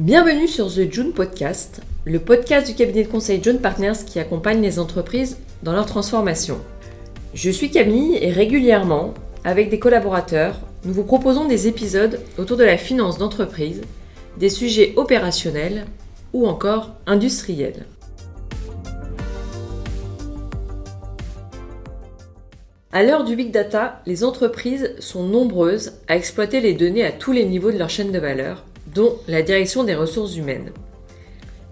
Bienvenue sur The June Podcast, le podcast du cabinet de conseil June Partners qui accompagne les entreprises dans leur transformation. Je suis Camille et régulièrement, avec des collaborateurs, nous vous proposons des épisodes autour de la finance d'entreprise, des sujets opérationnels ou encore industriels. À l'heure du big data, les entreprises sont nombreuses à exploiter les données à tous les niveaux de leur chaîne de valeur dont la direction des ressources humaines.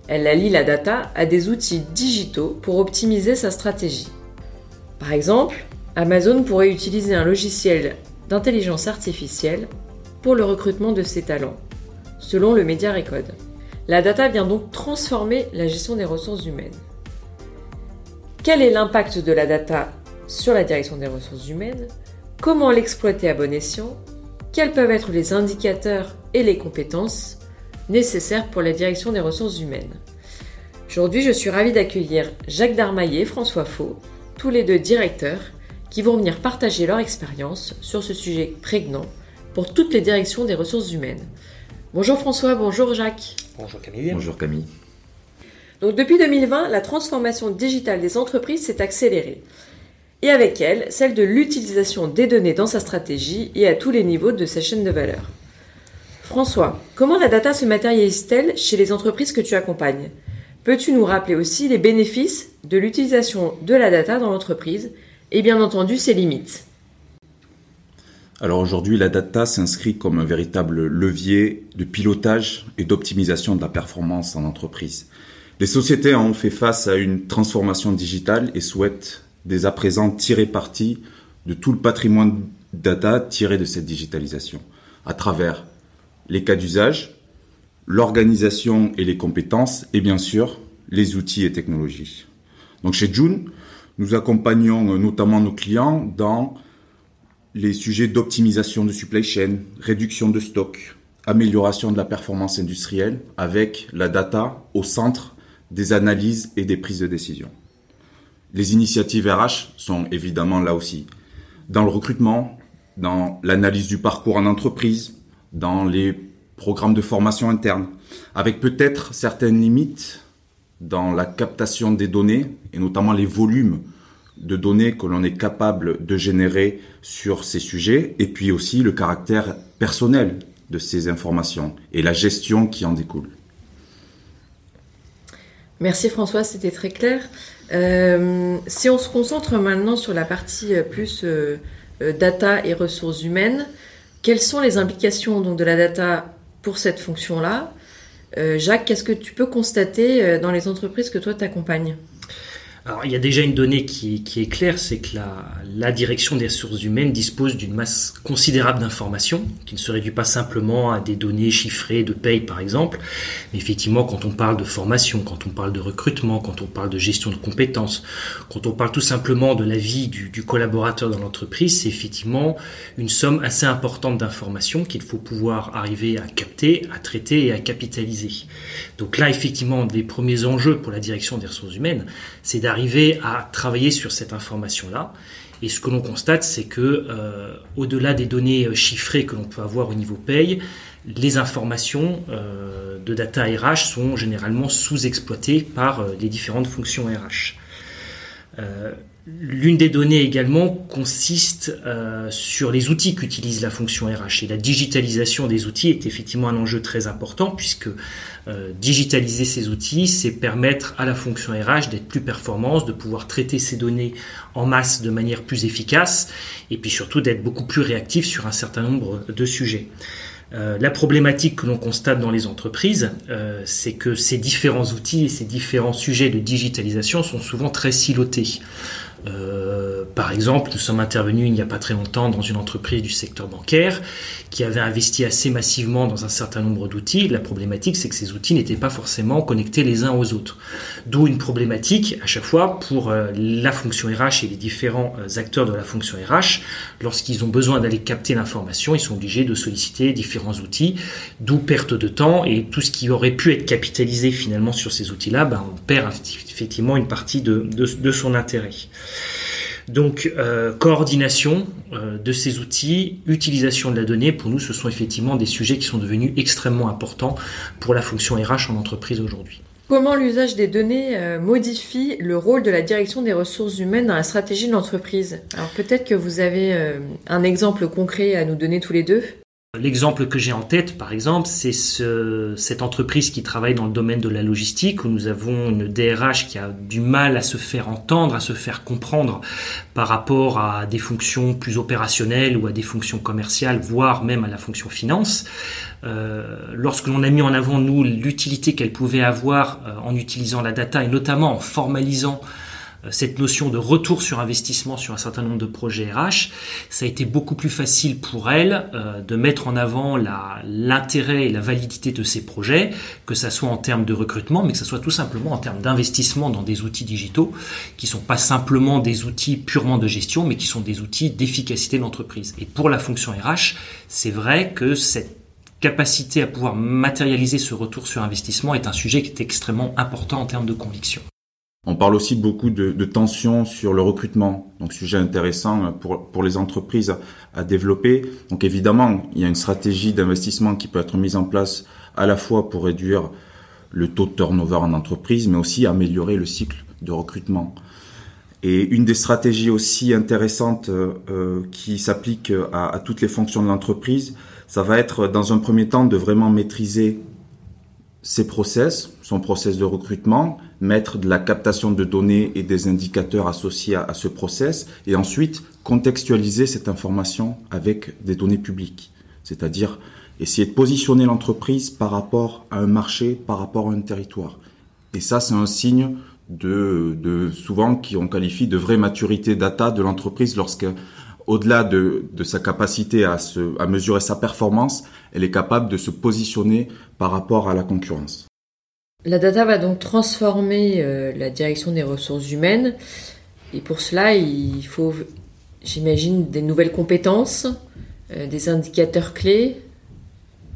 Elle allie la data à des outils digitaux pour optimiser sa stratégie. Par exemple, Amazon pourrait utiliser un logiciel d'intelligence artificielle pour le recrutement de ses talents, selon le média Recode. La data vient donc transformer la gestion des ressources humaines. Quel est l'impact de la data sur la direction des ressources humaines? Comment l'exploiter à bon escient? Quels peuvent être les indicateurs et les compétences nécessaires pour la direction des ressources humaines. Aujourd'hui, je suis ravie d'accueillir Jacques Darmaillet et François Faux, tous les deux directeurs, qui vont venir partager leur expérience sur ce sujet prégnant pour toutes les directions des ressources humaines. Bonjour François, bonjour Jacques. Bonjour Camille. Bonjour Camille. Donc depuis 2020, la transformation digitale des entreprises s'est accélérée et avec elle celle de l'utilisation des données dans sa stratégie et à tous les niveaux de sa chaîne de valeur. François, comment la data se matérialise-t-elle chez les entreprises que tu accompagnes? Peux-tu nous rappeler aussi les bénéfices de l'utilisation de la data dans l'entreprise et bien entendu ses limites? Alors aujourd'hui, la data s'inscrit comme un véritable levier de pilotage et d'optimisation de la performance en entreprise. Les sociétés ont fait face à une transformation digitale et souhaitent dès à présent tirer parti de tout le patrimoine data tiré de cette digitalisation, à travers les cas d'usage, l'organisation et les compétences, et bien sûr les outils et technologies. Donc chez June, nous accompagnons notamment nos clients dans les sujets d'optimisation de supply chain, réduction de stock, amélioration de la performance industrielle avec la data au centre des analyses et des prises de décision. Les initiatives RH sont évidemment là aussi. Dans le recrutement, dans l'analyse du parcours en entreprise, dans les programmes de formation interne, avec peut-être certaines limites dans la captation des données, et notamment les volumes de données que l'on est capable de générer sur ces sujets, et puis aussi le caractère personnel de ces informations et la gestion qui en découle. Merci François, c'était très clair. Euh, si on se concentre maintenant sur la partie euh, plus euh, data et ressources humaines, quelles sont les implications donc, de la data pour cette fonction-là? Jacques, qu'est-ce que tu peux constater dans les entreprises que toi tu accompagnes alors, il y a déjà une donnée qui, est claire, c'est que la, direction des ressources humaines dispose d'une masse considérable d'informations, qui ne se réduit pas simplement à des données chiffrées de paye, par exemple. Mais effectivement, quand on parle de formation, quand on parle de recrutement, quand on parle de gestion de compétences, quand on parle tout simplement de la vie du, collaborateur dans l'entreprise, c'est effectivement une somme assez importante d'informations qu'il faut pouvoir arriver à capter, à traiter et à capitaliser. Donc là, effectivement, des premiers enjeux pour la direction des ressources humaines, c'est d'arriver arriver à travailler sur cette information-là. Et ce que l'on constate, c'est que euh, au-delà des données euh, chiffrées que l'on peut avoir au niveau paye, les informations euh, de data RH sont généralement sous-exploitées par les différentes fonctions RH. L'une des données également consiste euh, sur les outils qu'utilise la fonction RH. Et la digitalisation des outils est effectivement un enjeu très important puisque euh, digitaliser ces outils, c'est permettre à la fonction RH d'être plus performante, de pouvoir traiter ces données en masse de manière plus efficace et puis surtout d'être beaucoup plus réactif sur un certain nombre de sujets. Euh, la problématique que l'on constate dans les entreprises, c'est que ces différents outils et ces différents sujets de digitalisation sont souvent très silotés. Euh, par exemple, nous sommes intervenus il n'y a pas très longtemps dans une entreprise du secteur bancaire qui avait investi assez massivement dans un certain nombre d'outils. La problématique, c'est que ces outils n'étaient pas forcément connectés les uns aux autres. D'où une problématique à chaque fois pour euh, la fonction RH et les différents euh, acteurs de la fonction RH. Lorsqu'ils ont besoin d'aller capter l'information, ils sont obligés de solliciter différents outils, d'où perte de temps et tout ce qui aurait pu être capitalisé finalement sur ces outils-là, ben, on perd effectivement une partie de, son intérêt. Donc euh, coordination euh, de ces outils, utilisation de la donnée, pour nous ce sont effectivement des sujets qui sont devenus extrêmement importants pour la fonction RH en entreprise aujourd'hui. Comment l'usage des données euh, modifie le rôle de la direction des ressources humaines dans la stratégie de l'entreprise? Alors peut-être que vous avez un exemple concret à nous donner tous les deux L'exemple que j'ai en tête, par exemple, c'est ce, cette entreprise qui travaille dans le domaine de la logistique, où nous avons une DRH qui a du mal à se faire entendre, à se faire comprendre par rapport à des fonctions plus opérationnelles ou à des fonctions commerciales, voire même à la fonction finance. Euh, lorsque l'on a mis en avant, nous, l'utilité qu'elle pouvait avoir euh, en utilisant la data et notamment en formalisant cette notion de retour sur investissement sur un certain nombre de projets RH, ça a été beaucoup plus facile pour elle euh, de mettre en avant l'intérêt et la validité de ces projets, que ça soit en termes de recrutement, mais que ça soit tout simplement en termes d'investissement dans des outils digitaux, qui sont pas simplement des outils purement de gestion, mais qui sont des outils d'efficacité de l'entreprise. Et pour la fonction RH, c'est vrai que cette capacité à pouvoir matérialiser ce retour sur investissement est un sujet qui est extrêmement important en termes de conviction. On parle aussi beaucoup de, tensions sur le recrutement, donc sujet intéressant pour, pour les entreprises à, développer. Donc évidemment, il y a une stratégie d'investissement qui peut être mise en place à la fois pour réduire le taux de turnover en entreprise, mais aussi améliorer le cycle de recrutement. Et une des stratégies aussi intéressantes euh, qui s'applique à, à, toutes les fonctions de l'entreprise, ça va être dans un premier temps de vraiment maîtriser ses process, son process de recrutement, mettre de la captation de données et des indicateurs associés à, ce process, et ensuite contextualiser cette information avec des données publiques. C'est-à-dire essayer de positionner l'entreprise par rapport à un marché, par rapport à un territoire. Et ça, c'est un signe de, de souvent qu'on qualifie de vraie maturité data de l'entreprise lorsque au-delà de, sa capacité à, à mesurer sa performance, elle est capable de se positionner par rapport à la concurrence. La data va donc transformer euh, la direction des ressources humaines et pour cela il faut, j'imagine, des nouvelles compétences, euh, des indicateurs clés.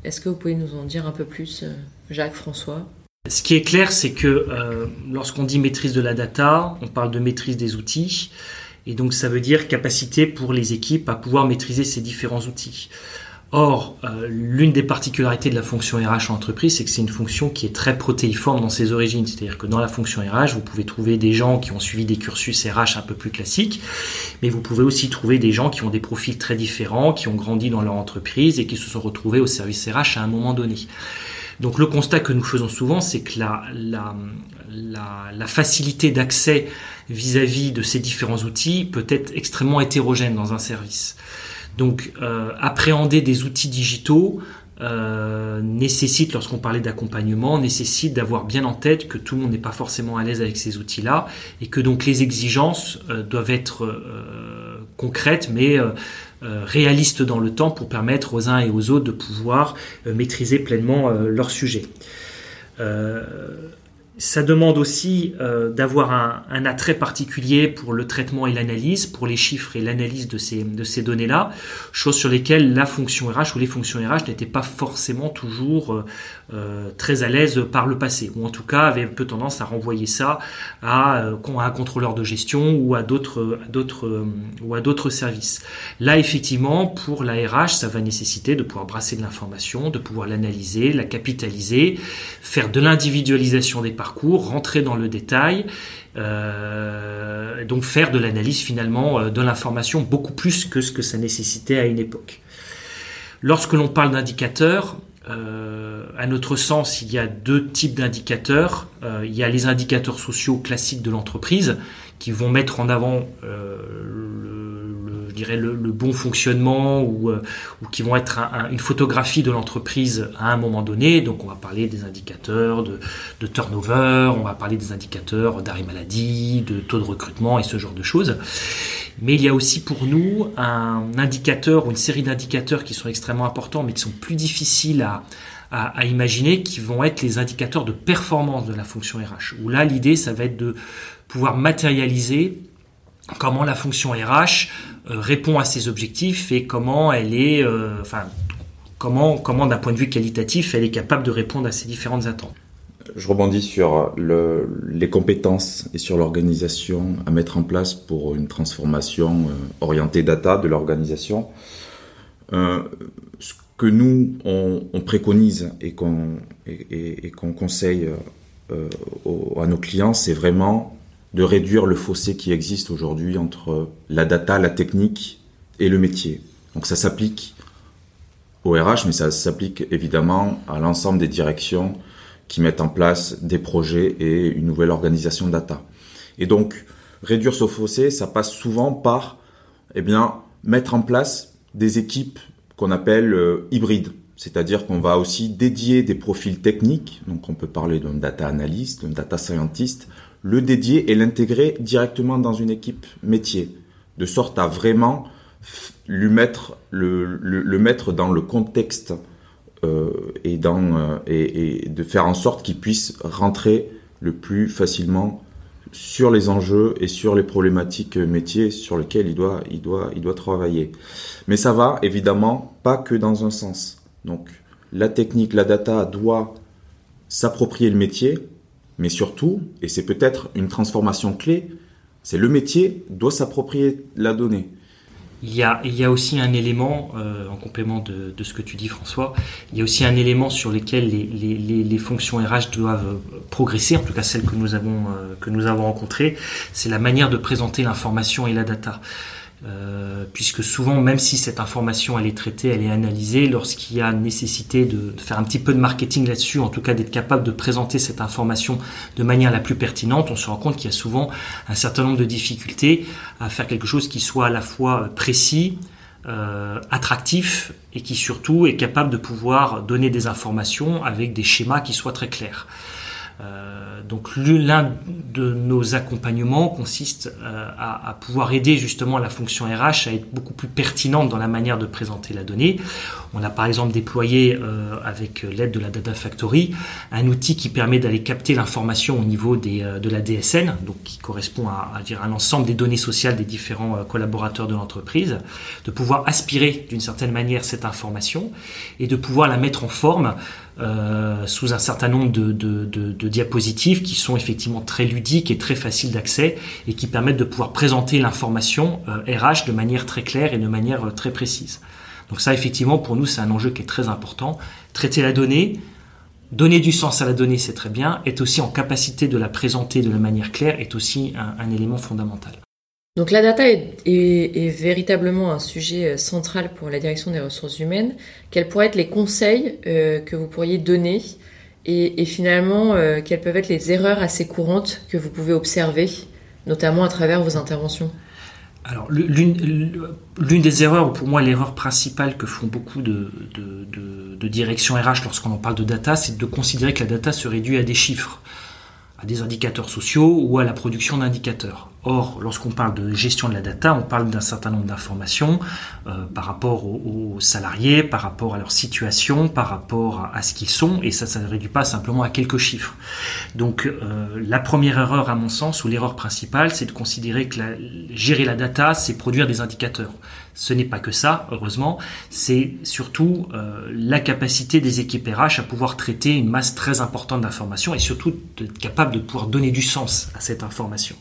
Est-ce que vous pouvez nous en dire un peu plus, euh, Jacques, François? Ce qui est clair, c'est que lorsqu'on dit maîtrise de la data, on parle de maîtrise des outils. Et donc ça veut dire capacité pour les équipes à pouvoir maîtriser ces différents outils. Or, euh, l'une des particularités de la fonction RH en entreprise, c'est que c'est une fonction qui est très protéiforme dans ses origines. C'est-à-dire que dans la fonction RH, vous pouvez trouver des gens qui ont suivi des cursus RH un peu plus classiques, mais vous pouvez aussi trouver des gens qui ont des profils très différents, qui ont grandi dans leur entreprise et qui se sont retrouvés au service RH à un moment donné. Donc le constat que nous faisons souvent, c'est que la, facilité d'accès vis-à-vis de ces différents outils peut être extrêmement hétérogène dans un service. Donc euh, appréhender des outils digitaux euh, nécessite, lorsqu'on parlait d'accompagnement, nécessite d'avoir bien en tête que tout le monde n'est pas forcément à l'aise avec ces outils-là et que donc les exigences euh, doivent être euh, concrètes mais réalistes dans le temps pour permettre aux uns et aux autres de pouvoir maîtriser pleinement leur sujet ça demande aussi euh, d'avoir un, un, attrait particulier pour le traitement et l'analyse, pour les chiffres et l'analyse de ces, de ces données-là, choses sur lesquelles la fonction RH ou les fonctions RH n'étaient pas forcément toujours euh, euh, très à l'aise par le passé, ou en tout cas avaient un peu tendance à renvoyer ça à, à un contrôleur de gestion ou à d'autres d'autres ou à d'autres services. Là, effectivement, pour la RH, ça va nécessiter de pouvoir brasser de l'information, de pouvoir l'analyser, la capitaliser, faire de l'individualisation des parcours rentrer dans le détail, euh, donc faire de l'analyse finalement euh, de l'information beaucoup plus que ce que ça nécessitait à une époque. Lorsque l'on parle d'indicateurs, euh, à notre sens, il y a deux types d'indicateurs. il y a les indicateurs sociaux classiques de l'entreprise qui vont mettre en avant je dirais, le, bon fonctionnement ou, euh, qui vont être une photographie de l'entreprise à un moment donné. Donc on va parler des indicateurs de, turnover, on va parler des indicateurs d'arrêt maladie, de taux de recrutement et ce genre de choses. Mais il y a aussi pour nous un indicateur ou une série d'indicateurs qui sont extrêmement importants mais qui sont plus difficiles à, à, imaginer, qui vont être les indicateurs de performance de la fonction RH. Où là, l'idée, ça va être de pouvoir matérialiser comment la fonction RH euh, répond à ses objectifs et comment elle est, euh, enfin, comment, comment d'un point de vue qualitatif, elle est capable de répondre à ces différentes attentes. je rebondis sur le, les compétences et sur l'organisation à mettre en place pour une transformation euh, orientée data de l'organisation. Ce que nous, on, on préconise et qu'on conseille à nos clients, c'est vraiment de réduire le fossé qui existe aujourd'hui entre la data, la technique et le métier. Donc ça s'applique au RH, mais ça s'applique évidemment à l'ensemble des directions qui mettent en place des projets et une nouvelle organisation data. Et donc, réduire ce fossé, ça passe souvent par, eh bien, mettre en place des équipes qu'on appelle euh, hybrides. C'est-à-dire qu'on va aussi dédier des profils techniques, donc on peut parler d'un data analyst, d'un data scientist, le dédier et l'intégrer directement dans une équipe métier, de sorte à vraiment lui mettre le, mettre dans le contexte euh, et, dans, euh, et, et, de faire en sorte qu'ils puissent rentrer le plus facilement sur les enjeux et sur les problématiques métiers sur lesquels il doit, il doit, il doit travailler. Mais ça va évidemment pas que dans un sens. Donc la technique, la data doit s'approprier le métier, mais surtout, et c'est peut-être une transformation clé, c'est le métier doit s'approprier la donnée. Il y, a, aussi un élément, euh, en complément de, ce que tu dis François, il y a aussi un élément sur lequel les, fonctions RH doivent progresser, en tout cas celles que nous avons, euh, que nous avons rencontrées, c'est la manière de présenter l'information et la data. Euh, puisque souvent, même si cette information elle est traitée, elle est analysée, lorsqu'il y a nécessité de faire un petit peu de marketing là-dessus, en tout cas d'être capable de présenter cette information de manière la plus pertinente, on se rend compte qu'il y a souvent un certain nombre de difficultés à faire quelque chose qui soit à la fois précis, euh, attractif et qui surtout est capable de pouvoir donner des informations avec des schémas qui soient très clairs. Euh, donc l'un de nos accompagnements consiste euh, à, pouvoir aider justement la fonction RH à être beaucoup plus pertinente dans la manière de présenter la donnée. On a par exemple déployé euh, avec l'aide de la Data Factory un outil qui permet d'aller capter l'information au niveau de la DSN, donc qui correspond à, à, dire à l'ensemble des données sociales des différents collaborateurs de l'entreprise, de pouvoir aspirer d'une certaine manière cette information et de pouvoir la mettre en forme euh, sous un certain nombre de, diapositives qui sont effectivement très ludiques et très faciles d'accès et qui permettent de pouvoir présenter l'information euh, RH de manière très claire et de manière euh, très précise. Donc ça, effectivement, pour nous, c'est un enjeu qui est très important. Traiter la donnée, donner du sens à la donnée, c'est très bien. Être aussi en capacité de la présenter de la manière claire est aussi un élément fondamental. Donc la data est, véritablement un sujet euh, central pour la direction des ressources humaines. Quels pourraient être les conseils euh, que vous pourriez donner et, finalement euh, quelles peuvent être les erreurs assez courantes que vous pouvez observer, notamment à travers vos interventions alors, l'une des erreurs, ou pour moi l'erreur principale que font beaucoup de, de directions RH lorsqu'on en parle de data, c'est de considérer que la data se réduit à des chiffres, à des indicateurs sociaux ou à la production d'indicateurs. Or, lorsqu'on parle de gestion de la data, on parle d'un certain nombre d'informations euh, par rapport aux, salariés, par rapport à leur situation, par rapport à, ce qu'ils sont, et ça, ça ne réduit pas simplement à quelques chiffres. Donc, euh, la première erreur, à mon sens, ou l'erreur principale, c'est de considérer que gérer la data, c'est produire des indicateurs. Ce n'est pas que ça, heureusement, c'est surtout euh, la capacité des équipes RH à pouvoir traiter une masse très importante d'informations et surtout d'être capable de pouvoir donner du sens à cette information.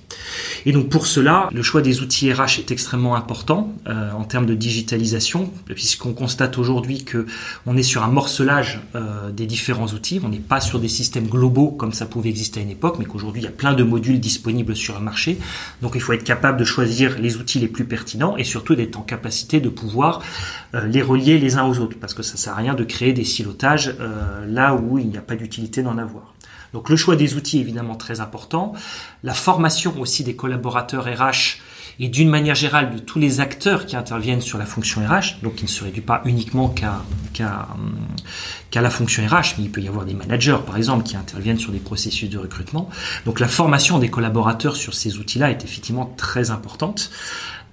Et donc pour cela, le choix des outils RH est extrêmement important euh, en termes de digitalisation, puisqu'on constate aujourd'hui que on est sur un morcelage euh, des différents outils. On n'est pas sur des systèmes globaux comme ça pouvait exister à une époque, mais qu'aujourd'hui il y a plein de modules disponibles sur le marché. Donc il faut être capable de choisir les outils les plus pertinents et surtout d'être en capacité de pouvoir euh, les relier les uns aux autres, parce que ça sert à rien de créer des silotages là où il n'y a pas d'utilité d'en avoir. Donc le choix des outils est évidemment très important, la formation aussi des collaborateurs RH et d'une manière générale de tous les acteurs qui interviennent sur la fonction RH, donc qui ne se réduit pas uniquement qu'à la fonction RH, mais il peut y avoir des managers par exemple qui interviennent sur des processus de recrutement. Donc la formation des collaborateurs sur ces outils-là est effectivement très importante.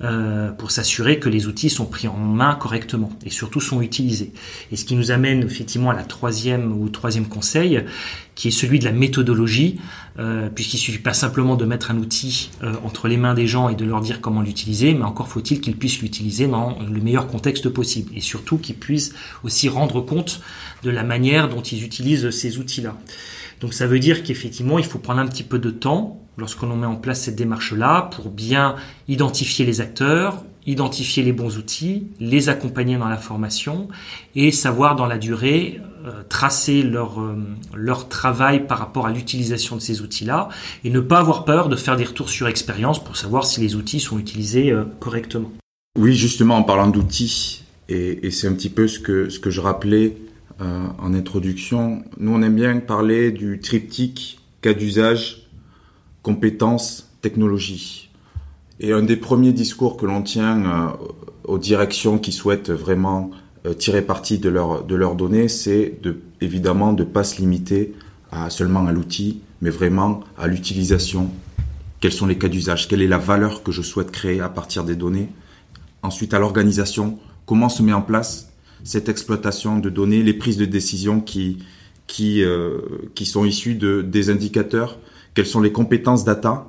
Euh, pour s'assurer que les outils sont pris en main correctement et surtout sont utilisés. Et ce qui nous amène effectivement à la troisième ou troisième conseil, qui est celui de la méthodologie, euh, puisqu'il suffit pas simplement de mettre un outil euh, entre les mains des gens et de leur dire comment l'utiliser, mais encore faut-il qu'ils puissent l'utiliser dans le meilleur contexte possible et surtout qu'ils puissent aussi rendre compte de la manière dont ils utilisent ces outils-là. Donc ça veut dire qu'effectivement, il faut prendre un petit peu de temps lorsqu'on met en place cette démarche-là pour bien identifier les acteurs, identifier les bons outils, les accompagner dans la formation et savoir dans la durée euh, tracer leur, euh, leur travail par rapport à l'utilisation de ces outils-là et ne pas avoir peur de faire des retours sur expérience pour savoir si les outils sont utilisés euh, correctement. Oui, justement, en parlant d'outils, et, et c'est un petit peu ce que, ce que je rappelais en introduction, nous on aime bien parler du triptyque cas d'usage, compétences, technologie. Et un des premiers discours que l'on tient aux directions qui souhaitent vraiment euh, tirer parti de, de leurs données, c'est de, évidemment de ne pas se limiter à, seulement à l'outil, mais vraiment à l'utilisation. Quels sont les cas d'usage? Quelle est la valeur que je souhaite créer à partir des données? Ensuite, à l'organisation, comment se met en place? Cette exploitation de données, les prises de décision qui, qui, euh, qui sont issues de, des indicateurs Quelles sont les compétences data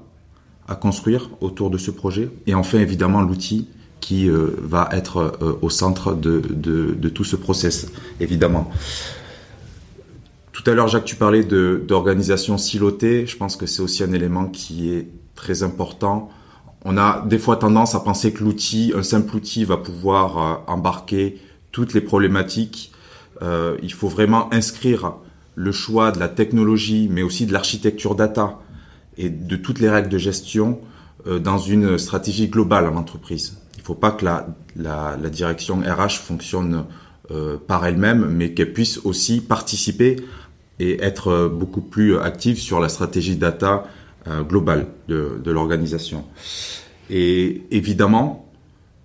à construire autour de ce projet Et enfin, évidemment, l'outil qui euh, va être euh, au centre de, de, tout ce process, évidemment. Tout à l'heure, Jacques, tu parlais d'organisation silotée. Je pense que c'est aussi un élément qui est très important. On a des fois tendance à penser que l'outil, un simple outil, va pouvoir embarquer toutes les problématiques. il faut vraiment inscrire le choix de la technologie, mais aussi de l'architecture data et de toutes les règles de gestion dans une stratégie globale en entreprise faut pas que la, direction RH fonctionne euh, par elle-même, mais qu'elle puisse aussi participer et être euh, beaucoup plus active sur la stratégie data euh, globale de l'organisation. Et évidemment,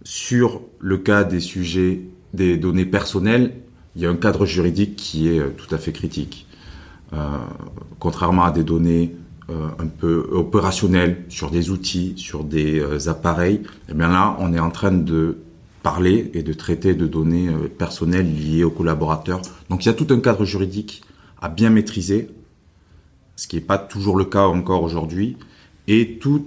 sur le cas des sujets des données personnelles, il y a un cadre juridique qui est tout à fait critique. Euh, contrairement à des données euh, un peu opérationnel sur des outils, sur des euh, appareils, eh bien là, on est en train de parler et de traiter de données euh, personnelles liées aux collaborateurs. Donc il y a tout un cadre juridique à bien maîtriser, ce qui n'est pas toujours le cas encore aujourd'hui, et tout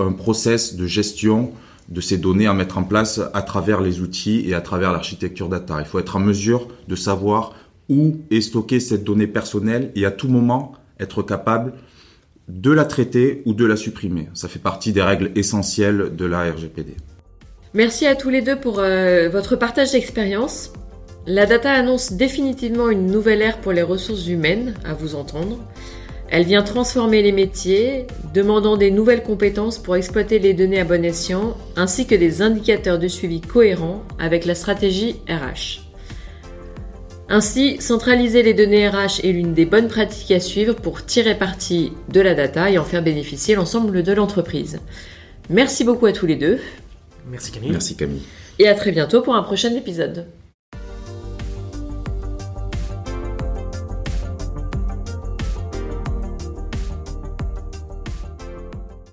un process de gestion de ces données à mettre en place à travers les outils et à travers l'architecture data. Il faut être en mesure de savoir où est stockée cette donnée personnelle et à tout moment être capable de la traiter ou de la supprimer. Ça fait partie des règles essentielles de la RGPD. Merci à tous les deux pour euh, votre partage d'expérience. La data annonce définitivement une nouvelle ère pour les ressources humaines, à vous entendre. Elle vient transformer les métiers, demandant des nouvelles compétences pour exploiter les données à bon escient, ainsi que des indicateurs de suivi cohérents avec la stratégie RH. Ainsi, centraliser les données RH est l'une des bonnes pratiques à suivre pour tirer parti de la data et en faire bénéficier l'ensemble de l'entreprise. Merci beaucoup à tous les deux. Merci Camille. Merci Camille. Et à très bientôt pour un prochain épisode.